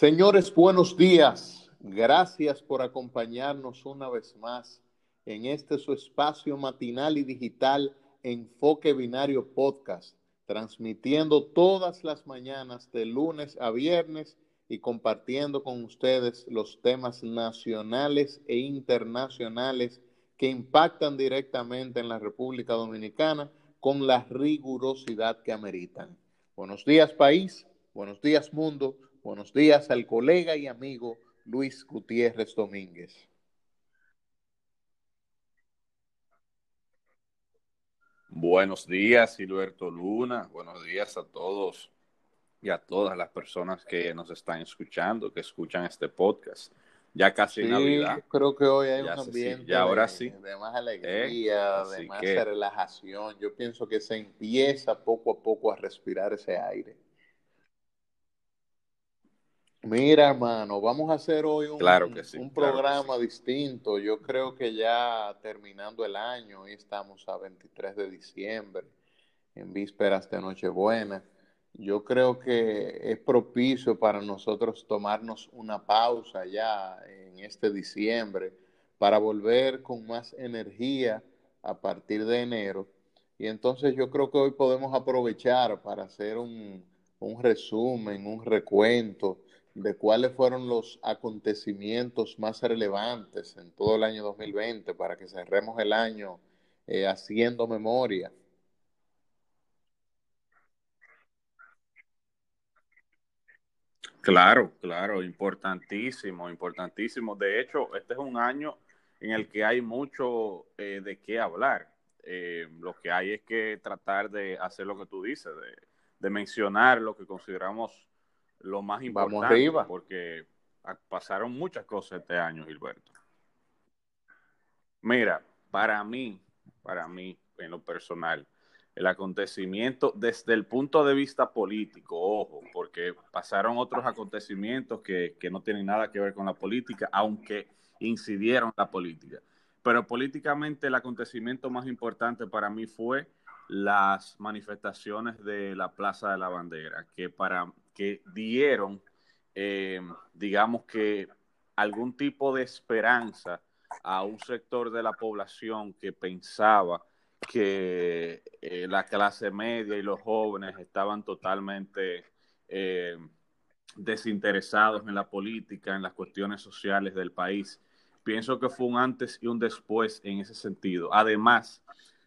Señores, buenos días. Gracias por acompañarnos una vez más en este su espacio matinal y digital Enfoque Binario Podcast, transmitiendo todas las mañanas de lunes a viernes y compartiendo con ustedes los temas nacionales e internacionales que impactan directamente en la República Dominicana con la rigurosidad que ameritan. Buenos días país, buenos días mundo, buenos días al colega y amigo Luis Gutiérrez Domínguez. Buenos días, Silberto Luna. Buenos días a todos y a todas las personas que nos están escuchando, que escuchan este podcast ya casi sí, Navidad. Creo que hoy hay un ambiente sí, ahora de, sí. de, más alegría, eh, de más que... relajación. Yo pienso que se empieza poco a poco a respirar ese aire. Mira, hermano, vamos a hacer hoy un, claro que sí, un claro programa que sí. distinto. Yo creo que ya terminando el año, hoy estamos a 23 de diciembre, en vísperas de Nochebuena yo creo que es propicio para nosotros tomarnos una pausa ya en este diciembre para volver con más energía a partir de enero. Y entonces yo creo que hoy podemos aprovechar para hacer un, un resumen, un recuento de cuáles fueron los acontecimientos más relevantes en todo el año 2020 para que cerremos el año eh, haciendo memoria. Claro, claro, importantísimo, importantísimo. De hecho, este es un año en el que hay mucho eh, de qué hablar. Eh, lo que hay es que tratar de hacer lo que tú dices, de, de mencionar lo que consideramos lo más importante, Vamos arriba. porque pasaron muchas cosas este año, Gilberto. Mira, para mí, para mí, en lo personal, el acontecimiento desde el punto de vista político, ojo, porque pasaron otros acontecimientos que, que, no tienen nada que ver con la política, aunque incidieron en la política. Pero políticamente el acontecimiento más importante para mí fue las manifestaciones de la Plaza de la Bandera, que, para, que dieron, eh, digamos que, algún tipo de esperanza a un sector de la población que pensaba que eh, la clase media y los jóvenes estaban totalmente eh, desinteresados en la política, en las cuestiones sociales del país. Pienso que fue un antes y un después en ese sentido. Además,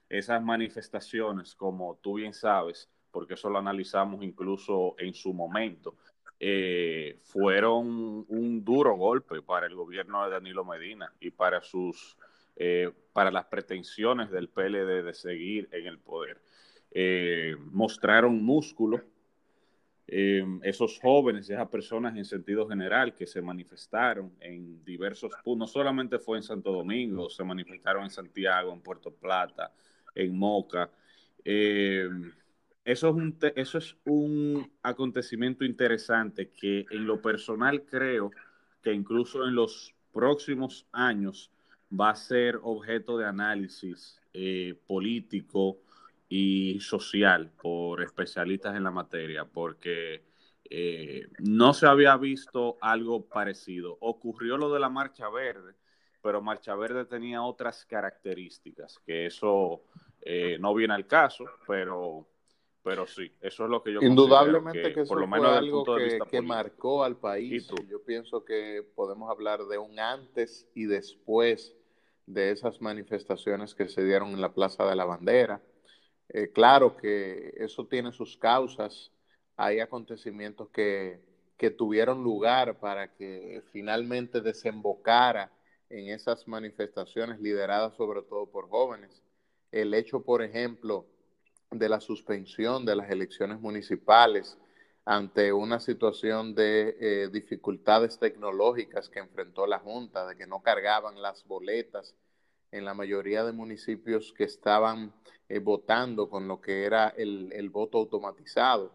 esas manifestaciones, como tú bien sabes, porque eso lo analizamos incluso en su momento, eh, fueron un duro golpe para el gobierno de Danilo Medina y para sus eh, para las pretensiones del PLD de seguir en el poder. Eh, mostraron músculo eh, esos jóvenes, esas personas en sentido general que se manifestaron en diversos puntos, no solamente fue en Santo Domingo, se manifestaron en Santiago, en Puerto Plata, en Moca. Eso, es un eso es un acontecimiento interesante que en lo personal creo que incluso en los próximos años va a ser objeto de análisis eh, político y social por especialistas en la materia, porque eh, no se había visto algo parecido. Ocurrió lo de la Marcha Verde, pero Marcha Verde tenía otras características, que eso eh, no viene al caso, pero pero sí, eso es lo que yo Indudablemente que, que eso por lo menos fue algo que, de que marcó al país. Yo pienso que podemos hablar de un antes y después de esas manifestaciones que se dieron en la Plaza de la Bandera. Eh, claro que eso tiene sus causas, hay acontecimientos que, que tuvieron lugar para que finalmente desembocara en esas manifestaciones lideradas sobre todo por jóvenes. El hecho, por ejemplo, de la suspensión de las elecciones municipales ante una situación de eh, dificultades tecnológicas que enfrentó la Junta, de que no cargaban las boletas en la mayoría de municipios que estaban eh, votando con lo que era el, el voto automatizado.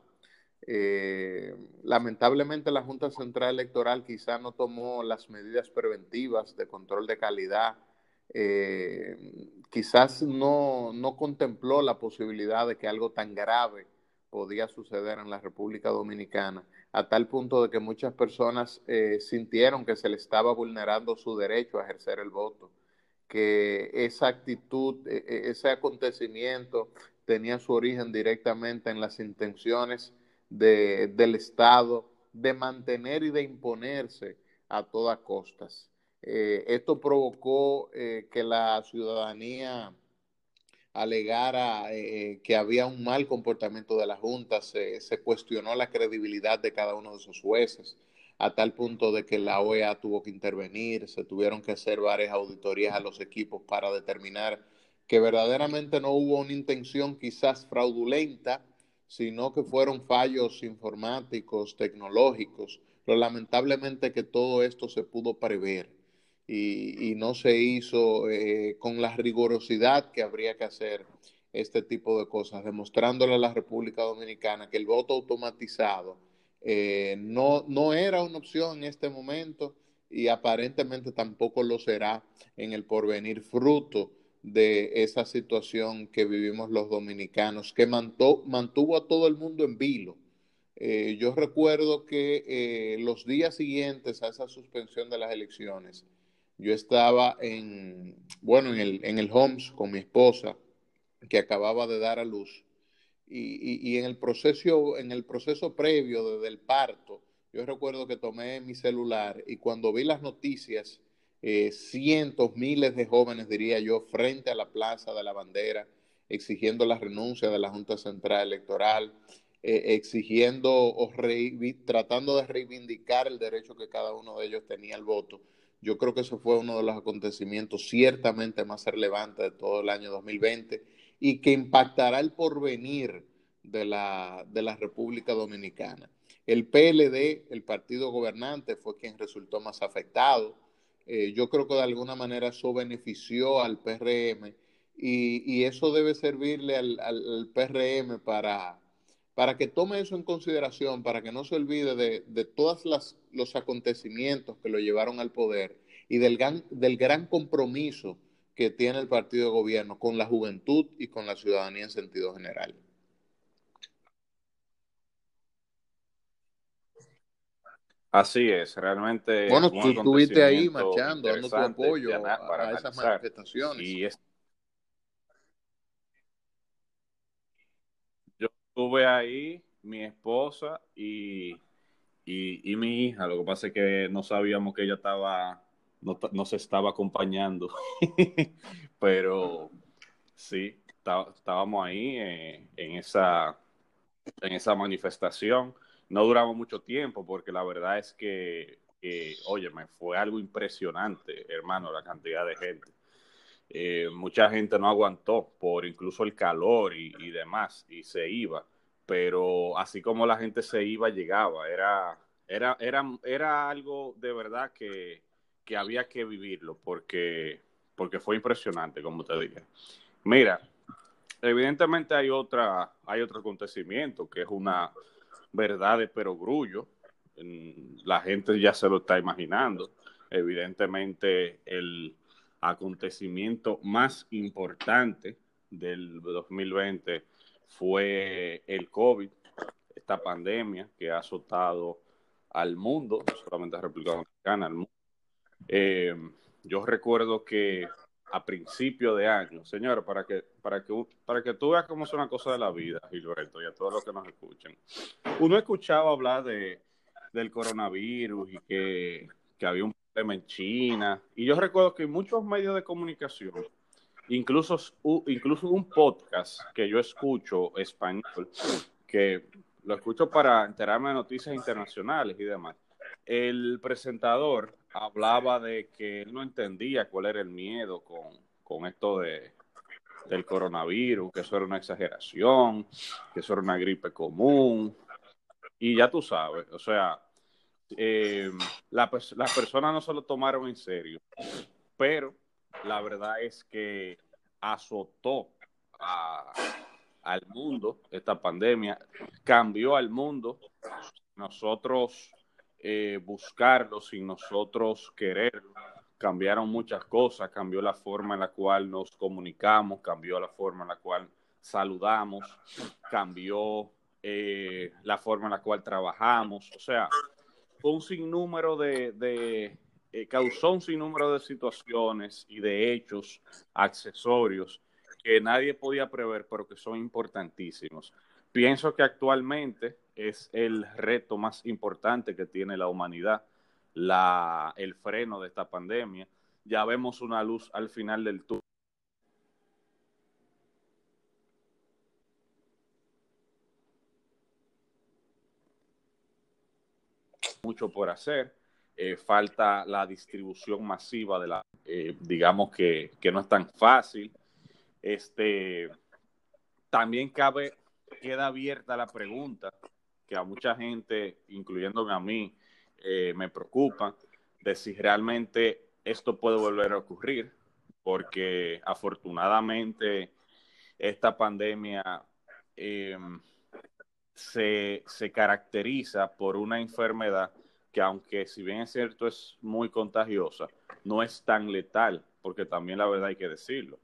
Eh, lamentablemente la Junta Central Electoral quizá no tomó las medidas preventivas de control de calidad, eh, quizás no, no contempló la posibilidad de que algo tan grave podía suceder en la República Dominicana, a tal punto de que muchas personas eh, sintieron que se le estaba vulnerando su derecho a ejercer el voto, que esa actitud, e, e, ese acontecimiento tenía su origen directamente en las intenciones del Estado de mantener y de imponerse a todas costas. Eh, esto provocó eh, que la ciudadanía alegara eh, que había un mal comportamiento de la Junta, se, cuestionó la credibilidad de cada uno de esos jueces, a tal punto de que la OEA tuvo que intervenir, se tuvieron que hacer varias auditorías a los equipos para determinar que verdaderamente no hubo una intención quizás fraudulenta, sino que fueron fallos informáticos, tecnológicos. Lo lamentablemente que todo esto se pudo prever y, no se hizo eh, con la rigurosidad que habría que hacer este tipo de cosas, demostrándole a la República Dominicana que el voto automatizado eh, no, no era una opción en este momento y aparentemente tampoco lo será en el porvenir, fruto de esa situación que vivimos los dominicanos, que mantuvo a todo el mundo en vilo. Eh, yo recuerdo que los días siguientes a esa suspensión de las elecciones, yo estaba en, bueno, en el, en el Homs con mi esposa, que acababa de dar a luz, y, y, en, el proceso, en el proceso previo desde parto, yo recuerdo que tomé mi celular y cuando vi las noticias, eh, cientos, miles de jóvenes, diría yo, frente a la Plaza de la Bandera, exigiendo la renuncia de la Junta Central Electoral, eh, exigiendo o tratando de reivindicar el derecho que cada uno de ellos tenía al voto. Yo creo que eso fue uno de los acontecimientos ciertamente más relevantes de todo el año 2020 y que impactará el porvenir de la, de la República Dominicana. El PLD, el partido gobernante, fue quien resultó más afectado. Eh, yo creo que de alguna manera eso benefició al PRM y, eso debe servirle al, al PRM para, para que tome eso en consideración, para que no se olvide de, todos los acontecimientos que lo llevaron al poder y del gran, del gran compromiso que tiene el partido de gobierno con la juventud y con la ciudadanía en sentido general. Así es, realmente. Bueno, tú estuviste ahí marchando, dando tu apoyo a, esas manifestaciones. Y es estuve ahí, mi esposa y, y, mi hija. Lo que pasa es que no sabíamos que ella estaba, no, se estaba acompañando. Pero sí, estábamos ahí en, esa, en esa manifestación. No duramos mucho tiempo porque la verdad es que, oye, me fue algo impresionante, hermano, la cantidad de gente. Eh, mucha gente no aguantó por incluso el calor y, demás y se iba, pero así como la gente se iba, llegaba, era, era, era, era algo de verdad que, que había que vivirlo porque, porque fue impresionante, como te dije. Mira, evidentemente hay otra, hay otro acontecimiento que es una verdad de perogrullo. La gente ya se lo está imaginando. Evidentemente, el acontecimiento más importante del 2020 fue el COVID, esta pandemia que ha azotado al mundo, no solamente a República Dominicana, al mundo. Eh, yo recuerdo que a principio de año, señor, para que, para que, para que tú veas cómo es una cosa de la vida, Gilberto, y a todos los que nos escuchen. Uno escuchaba hablar de, del coronavirus y que, que había un en China. Y yo recuerdo que muchos medios de comunicación, incluso, incluso un podcast que yo escucho español, que lo escucho para enterarme de noticias internacionales y demás, el presentador hablaba de que él no entendía cuál era el miedo con, con esto de, del coronavirus, que eso era una exageración, que eso era una gripe común. Y ya tú sabes, o sea, eh, las personas no se lo tomaron en serio, pero la verdad es que azotó al mundo esta pandemia, cambió al mundo, nosotros eh, buscarlo sin nosotros quererlo, cambiaron muchas cosas, cambió la forma en la cual nos comunicamos, cambió la forma en la cual saludamos, cambió eh, la forma en la cual trabajamos, o sea, un sinnúmero de, eh, causó un sinnúmero de situaciones y de hechos accesorios que nadie podía prever, pero que son importantísimos. Pienso que actualmente es el reto más importante que tiene la humanidad, la, el freno de esta pandemia. Ya vemos una luz al final del túnel por hacer. Eh, falta la distribución masiva de la, eh, digamos que, no es tan fácil. Este, también cabe, queda abierta la pregunta que a mucha gente, incluyéndome a mí, eh, me preocupa de si realmente esto puede volver a ocurrir, porque afortunadamente esta pandemia se, se caracteriza por una enfermedad que aunque si bien es cierto es muy contagiosa, no es tan letal, porque también la verdad hay que decirlo,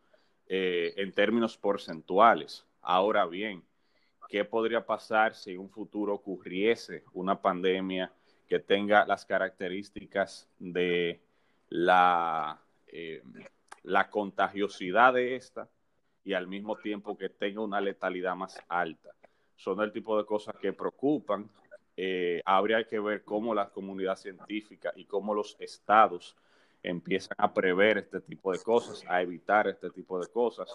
eh, en términos porcentuales. Ahora bien, ¿qué podría pasar si en un futuro ocurriese una pandemia que tenga las características de la, eh, la contagiosidad de esta y al mismo tiempo que tenga una letalidad más alta? Son el tipo de cosas que preocupan, eh, habría que ver cómo la comunidad científica y cómo los estados empiezan a prever este tipo de cosas, a evitar este tipo de cosas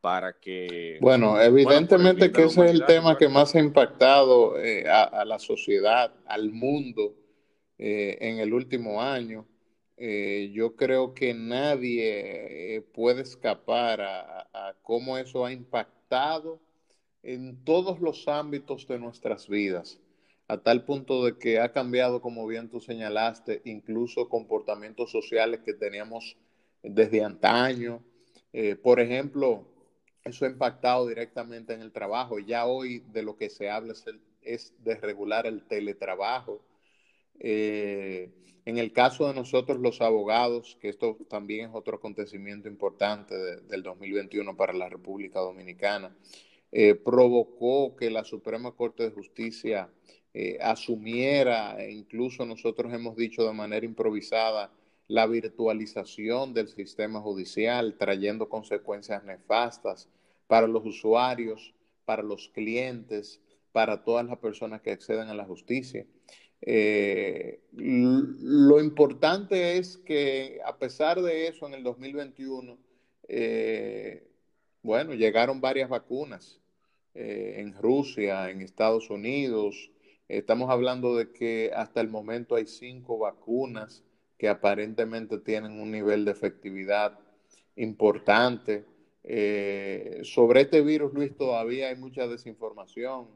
para que... Bueno, evidentemente que ese es el tema que más ha impactado eh, a, la sociedad, al mundo eh, en el último año. yo creo que nadie puede escapar a cómo eso ha impactado en todos los ámbitos de nuestras vidas a tal punto de que ha cambiado, como bien tú señalaste, incluso comportamientos sociales que teníamos desde antaño. Eh, por ejemplo, eso ha impactado directamente en el trabajo. Ya hoy de lo que se habla es, regular el teletrabajo. Eh, en el caso de nosotros los abogados, que esto también es otro acontecimiento importante del 2021 para la República Dominicana, eh, provocó que la Suprema Corte de Justicia eh, asumiera, e incluso nosotros hemos dicho de manera improvisada, la virtualización del sistema judicial, trayendo consecuencias nefastas para los usuarios, para los clientes, para todas las personas que acceden a la justicia. Eh, lo importante es que a pesar de eso, en el 2021, eh, bueno, llegaron varias vacunas en Rusia, en Estados Unidos, Estamos hablando de que hasta el momento hay cinco vacunas que aparentemente tienen un nivel de efectividad importante. Eh, sobre este virus, Luis, todavía hay mucha desinformación.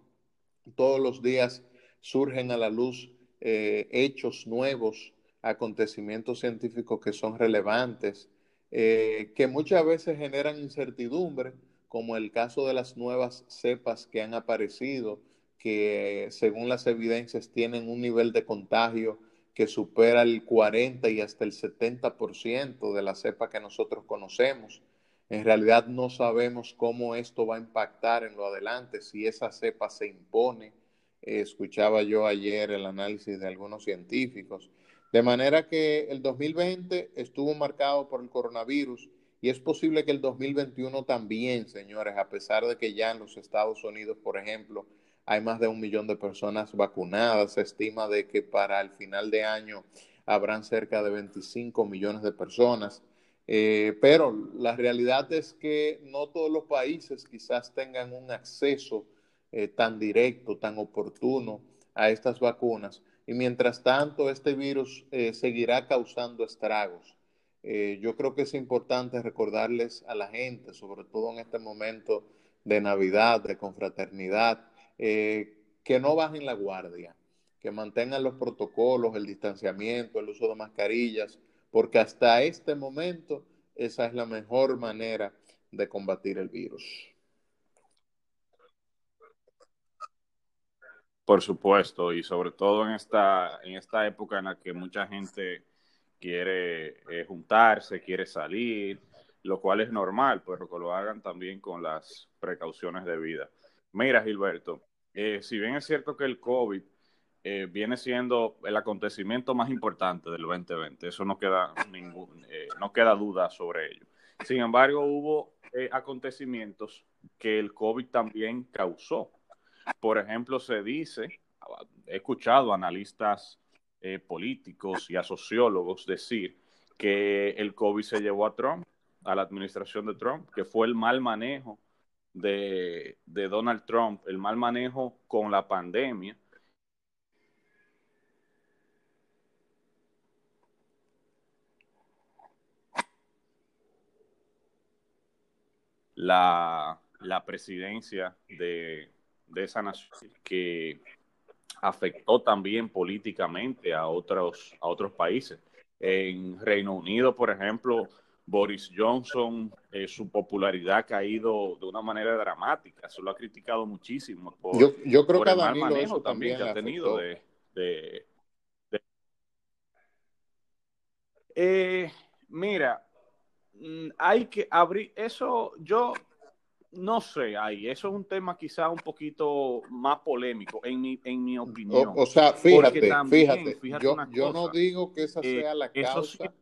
Todos los días surgen a la luz eh, hechos nuevos, acontecimientos científicos que son relevantes, eh, que muchas veces generan incertidumbre, como el caso de las nuevas cepas que han aparecido que según las evidencias tienen un nivel de contagio que supera el 40 y hasta el 70% de la cepa que nosotros conocemos. En realidad no sabemos cómo esto va a impactar en lo adelante, si esa cepa se impone. escuchaba yo ayer el análisis de algunos científicos. De manera que el 2020 estuvo marcado por el coronavirus y es posible que el 2021 también, señores, a pesar de que ya en los Estados Unidos, por ejemplo, hay más de un millón de personas vacunadas. Se estima de que para el final de año habrán cerca de 25 millones de personas. Eh, pero la realidad es que no todos los países quizás tengan un acceso eh, tan directo, tan oportuno a estas vacunas. Y mientras tanto, este virus eh, seguirá causando estragos. yo creo que es importante recordarles a la gente, sobre todo en este momento de Navidad, de confraternidad, eh, que no bajen la guardia, que mantengan los protocolos, el distanciamiento, el uso de mascarillas, porque hasta este momento esa es la mejor manera de combatir el virus. Por supuesto, y sobre todo en esta, en esta época en la que mucha gente quiere eh, juntarse, quiere salir, lo cual es normal, pero que lo hagan también con las precauciones debidas. Mira, Gilberto, eh, si bien es cierto que el COVID eh, viene siendo el acontecimiento más importante del 2020, eso no queda, ningún, eh, no queda duda sobre ello. Sin embargo, hubo acontecimientos que el COVID también causó. Por ejemplo, se dice, he escuchado analistas políticos y a sociólogos decir que el COVID se llevó a Trump, a la administración de Trump, que fue el mal manejo de, Donald Trump, el mal manejo con la pandemia. La, presidencia de, de esa nación que afectó también políticamente a otros, a otros países. En Reino Unido, por ejemplo, Boris Johnson, eh, su popularidad ha caído de una manera dramática. Se lo ha criticado muchísimo por, yo, creo que el mal manejo también, que ha tenido de... Eh, mira, mm, hay que abrir eso. Yo no sé, ahí, eso es un tema quizá un poquito más polémico, en mi, en mi opinión. O, sea, fíjate, fíjate, yo, no digo que esa eh, sea la causa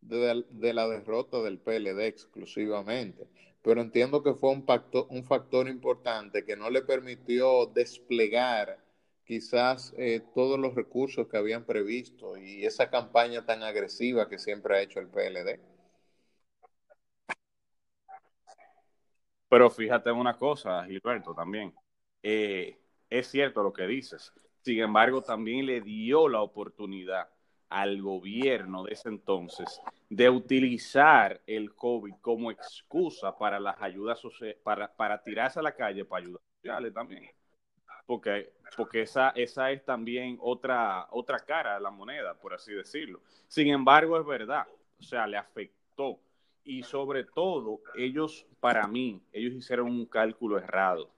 de, la derrota del PLD exclusivamente, pero entiendo que fue un, pacto, un factor importante que no le permitió desplegar quizás eh, todos los recursos que habían previsto y esa campaña tan agresiva que siempre ha hecho el PLD. Pero fíjate una cosa, Gilberto, también. Eh, es cierto lo que dices. Sin embargo, también le dio la oportunidad al gobierno de ese entonces de utilizar el COVID como excusa para las ayudas para, para tirarse a la calle para ayudas sociales también. Porque, porque esa, esa es también otra, otra cara de la moneda, por así decirlo. Sin embargo, es verdad, o sea, le afectó y sobre todo, ellos, para mí, ellos hicieron un cálculo errado.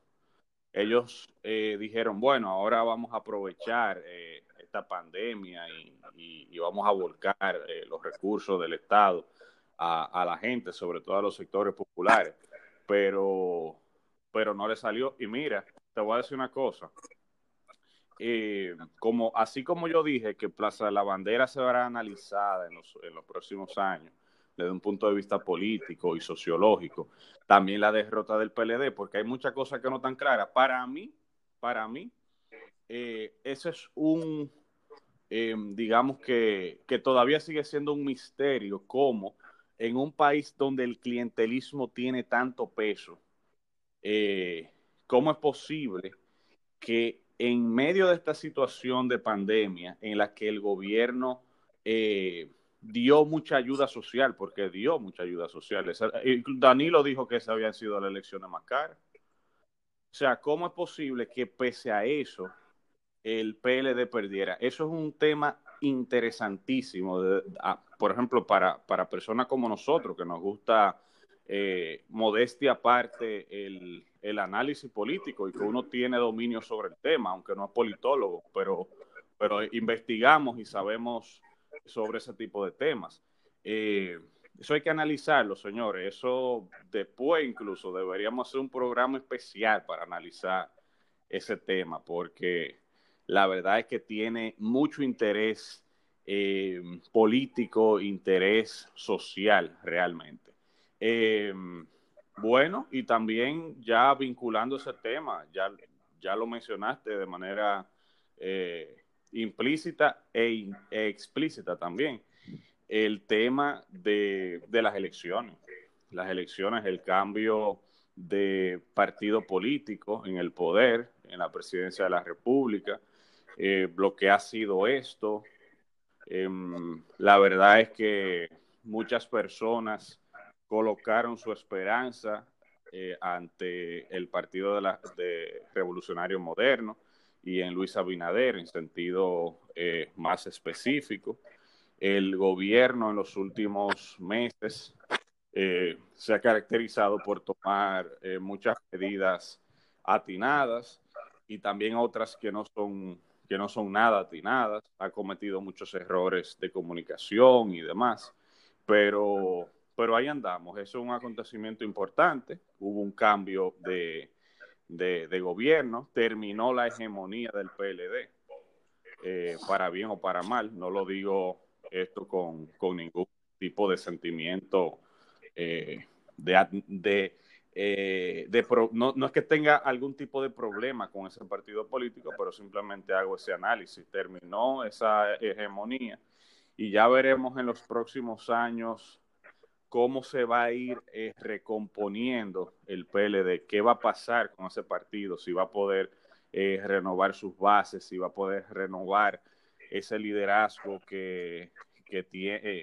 Ellos eh, dijeron, bueno, ahora vamos a aprovechar eh, esta pandemia y, vamos a volcar eh, los recursos del Estado a, la gente, sobre todo a los sectores populares. Pero, pero no le salió. Y mira, te voy a decir una cosa. como, así como yo dije que Plaza de la Bandera se verá analizada en los, en los próximos años, desde un punto de vista político y sociológico. También la derrota del PLD, porque hay muchas cosas que no están claras. Para mí, para mí, eh, ese es un, em, digamos que, que todavía sigue siendo un misterio, como en un país donde el clientelismo tiene tanto peso, eh, ¿cómo es posible que en medio de esta situación de pandemia en la que el gobierno eh, dio mucha ayuda social, porque dio mucha ayuda social. Danilo dijo que esa habían sido las elecciones más caras. O sea, ¿cómo es posible que pese a eso el PLD perdiera? Eso es un tema interesantísimo, por ejemplo, para, para personas como nosotros, que nos gusta eh, modestia aparte el, el, análisis político y que uno tiene dominio sobre el tema, aunque no es politólogo, pero, pero investigamos y sabemos sobre ese tipo de temas. Eh, eso hay que analizarlo, señores. Eso después incluso deberíamos hacer un programa especial para analizar ese tema, porque la verdad es que tiene mucho interés eh, político, interés social realmente. Eh, bueno, y también ya vinculando ese tema, ya, ya lo mencionaste de manera implícita e, explícita también el tema de, las elecciones. Las elecciones, el cambio de partido político en el poder, en la presidencia de la República, eh, lo que ha sido esto. Em, la verdad es que muchas personas colocaron su esperanza eh, ante el Partido de, la, de Revolucionario Moderno y en Luis Abinader en sentido eh, más específico. El gobierno en los últimos meses eh, se ha caracterizado por tomar eh, muchas medidas atinadas y también otras que no son que no son nada atinadas, ha cometido muchos errores de comunicación y demás, pero, pero ahí andamos, es un acontecimiento importante, hubo un cambio de, de, gobierno, terminó la hegemonía del PLD, eh, para bien o para mal. No lo digo esto con, ningún tipo de sentimiento eh, de, eh, de, no, no, es que tenga algún tipo de problema con ese partido político, pero simplemente hago ese análisis. Terminó esa hegemonía y ya veremos en los próximos años cómo se va a ir eh, recomponiendo el PLD, qué va a pasar con ese partido, si va a poder eh, renovar sus bases, si va a poder renovar ese liderazgo que, que tiene, eh,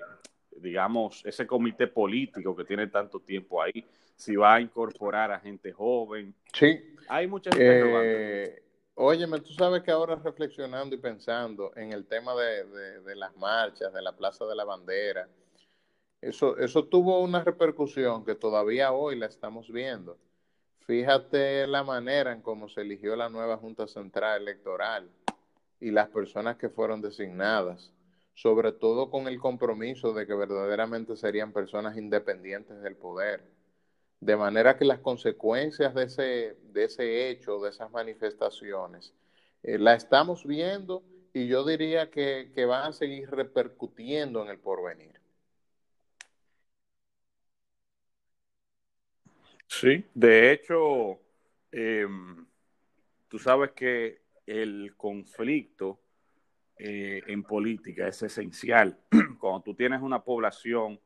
digamos, ese comité político que tiene tanto tiempo ahí, si va a incorporar a gente joven. Sí. Hay muchas eh, Óyeme, tú sabes que ahora reflexionando y pensando en el tema de, de las marchas, de la Plaza de la Bandera, eso, eso tuvo una repercusión que todavía hoy la estamos viendo. Fíjate la manera en cómo se eligió la nueva Junta Central Electoral y las personas que fueron designadas, sobre todo con el compromiso de que verdaderamente serían personas independientes del poder. De manera que las consecuencias de ese, de ese hecho, de esas manifestaciones, eh, la estamos viendo y yo diría que, que van a seguir repercutiendo en el porvenir. Sí, de hecho, em, tú sabes que el conflicto eh, en política es esencial. Cuando tú tienes una población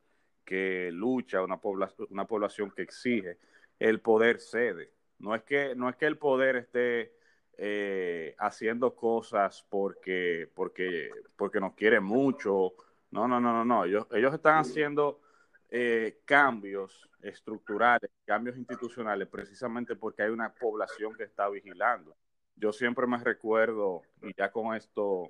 que lucha, una, población, una población que exige, el poder cede. No es que, no es que el poder esté eh, haciendo cosas porque, porque, porque nos quiere mucho. No, no, no, no, no. Ellos, ellos están haciendo eh, cambios estructurales, cambios institucionales, precisamente porque hay una población que está vigilando. Yo siempre me recuerdo, y ya con esto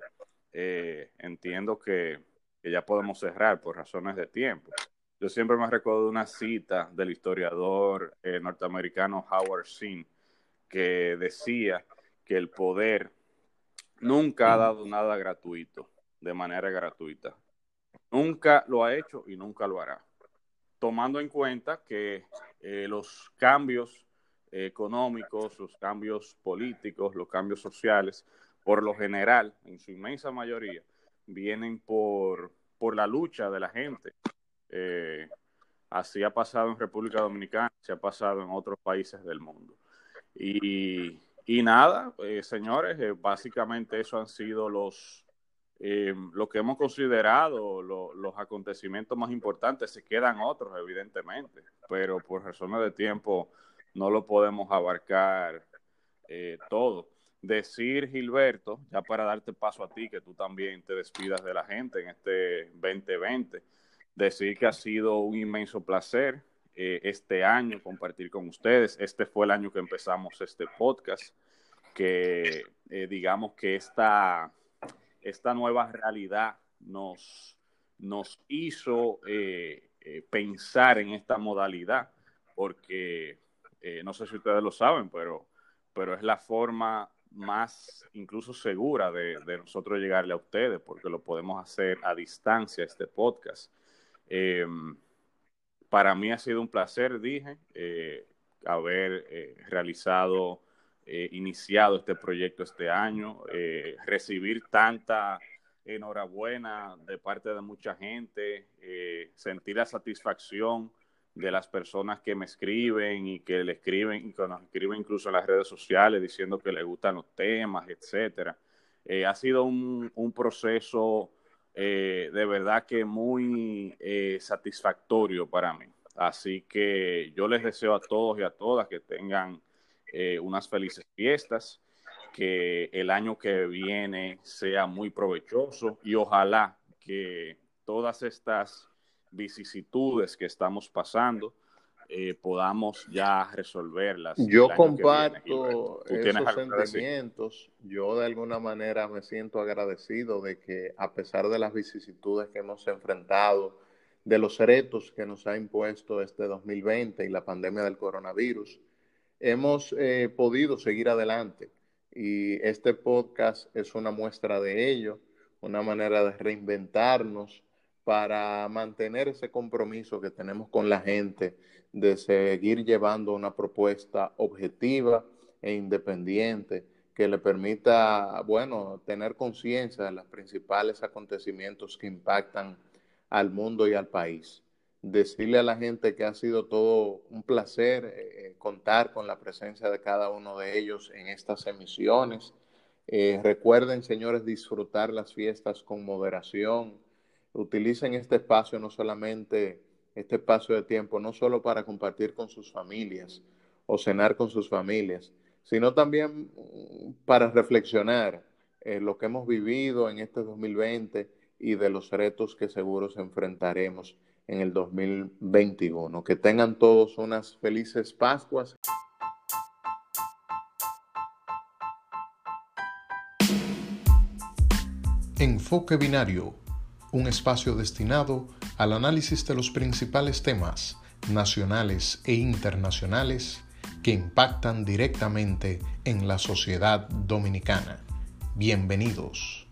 eh, entiendo que, ya podemos cerrar por razones de tiempo. Yo siempre me recuerdo una cita del historiador eh, norteamericano Howard Zinn, que decía que el poder nunca ha dado nada gratuito, de manera gratuita. Nunca lo ha hecho y nunca lo hará tomando en cuenta que eh, los cambios económicos, los cambios políticos, los cambios sociales, por lo general, en su inmensa mayoría, vienen por, por la lucha de la gente. Eh, así ha pasado en República Dominicana, se ha pasado en otros países del mundo. Y, nada, eh, señores, básicamente eso han sido los, eh, lo que hemos considerado los acontecimientos más importantes, se quedan otros, evidentemente, pero por razones de tiempo no lo podemos abarcar eh, todo. Decir, Gilberto, ya para darte paso a ti, que tú también te despidas de la gente en este 2020, decir que ha sido un inmenso placer eh, este año compartir con ustedes. Este fue el año que empezamos este podcast, que digamos que esta esta nueva realidad nos, nos hizo eh, eh, pensar en esta modalidad, porque eh, no sé si ustedes lo saben, pero, pero es la forma más incluso segura de, nosotros llegarle a ustedes, porque lo podemos hacer a distancia, este podcast. Em, para mí ha sido un placer, dije, haber realizado eh, iniciado este proyecto este año, eh, recibir tanta enhorabuena de parte de mucha gente, eh, sentir la satisfacción de las personas que me escriben y que le escriben, y que nos escriben incluso en las redes sociales diciendo que les gustan los temas, etcétera. ha sido un, un proceso de verdad que muy satisfactorio para mí. Así que yo les deseo a todos y a todas que tengan eh, unas felices fiestas, que el año que viene sea muy provechoso y ojalá que todas estas vicisitudes que estamos pasando eh, podamos ya resolverlas. Yo comparto esos sentimientos. Yo de alguna manera me siento agradecido de que a pesar de las vicisitudes que hemos enfrentado, de los retos que nos ha impuesto este 2020 y la pandemia del coronavirus, hemos eh, podido seguir adelante y este podcast es una muestra de ello, una manera de reinventarnos para mantener ese compromiso que tenemos con la gente de seguir llevando una propuesta objetiva e independiente que le permita, bueno, tener conciencia de los principales acontecimientos que impactan al mundo y al país. Decirle a la gente que ha sido todo un placer eh, eh, contar con la presencia de cada uno de ellos en estas emisiones. Eh, recuerden, señores, disfrutar las fiestas con moderación. Utilicen este espacio no solamente, este espacio de tiempo, no solo para compartir con sus familias o cenar con sus familias, sino también mm, para reflexionar eh, lo que hemos vivido en este 2020 y de los retos que seguros enfrentaremos en el 2021. Que tengan todos unas felices Pascuas. Enfoque Binario, un espacio destinado al análisis de los principales temas nacionales e internacionales que impactan directamente en la sociedad dominicana. Bienvenidos.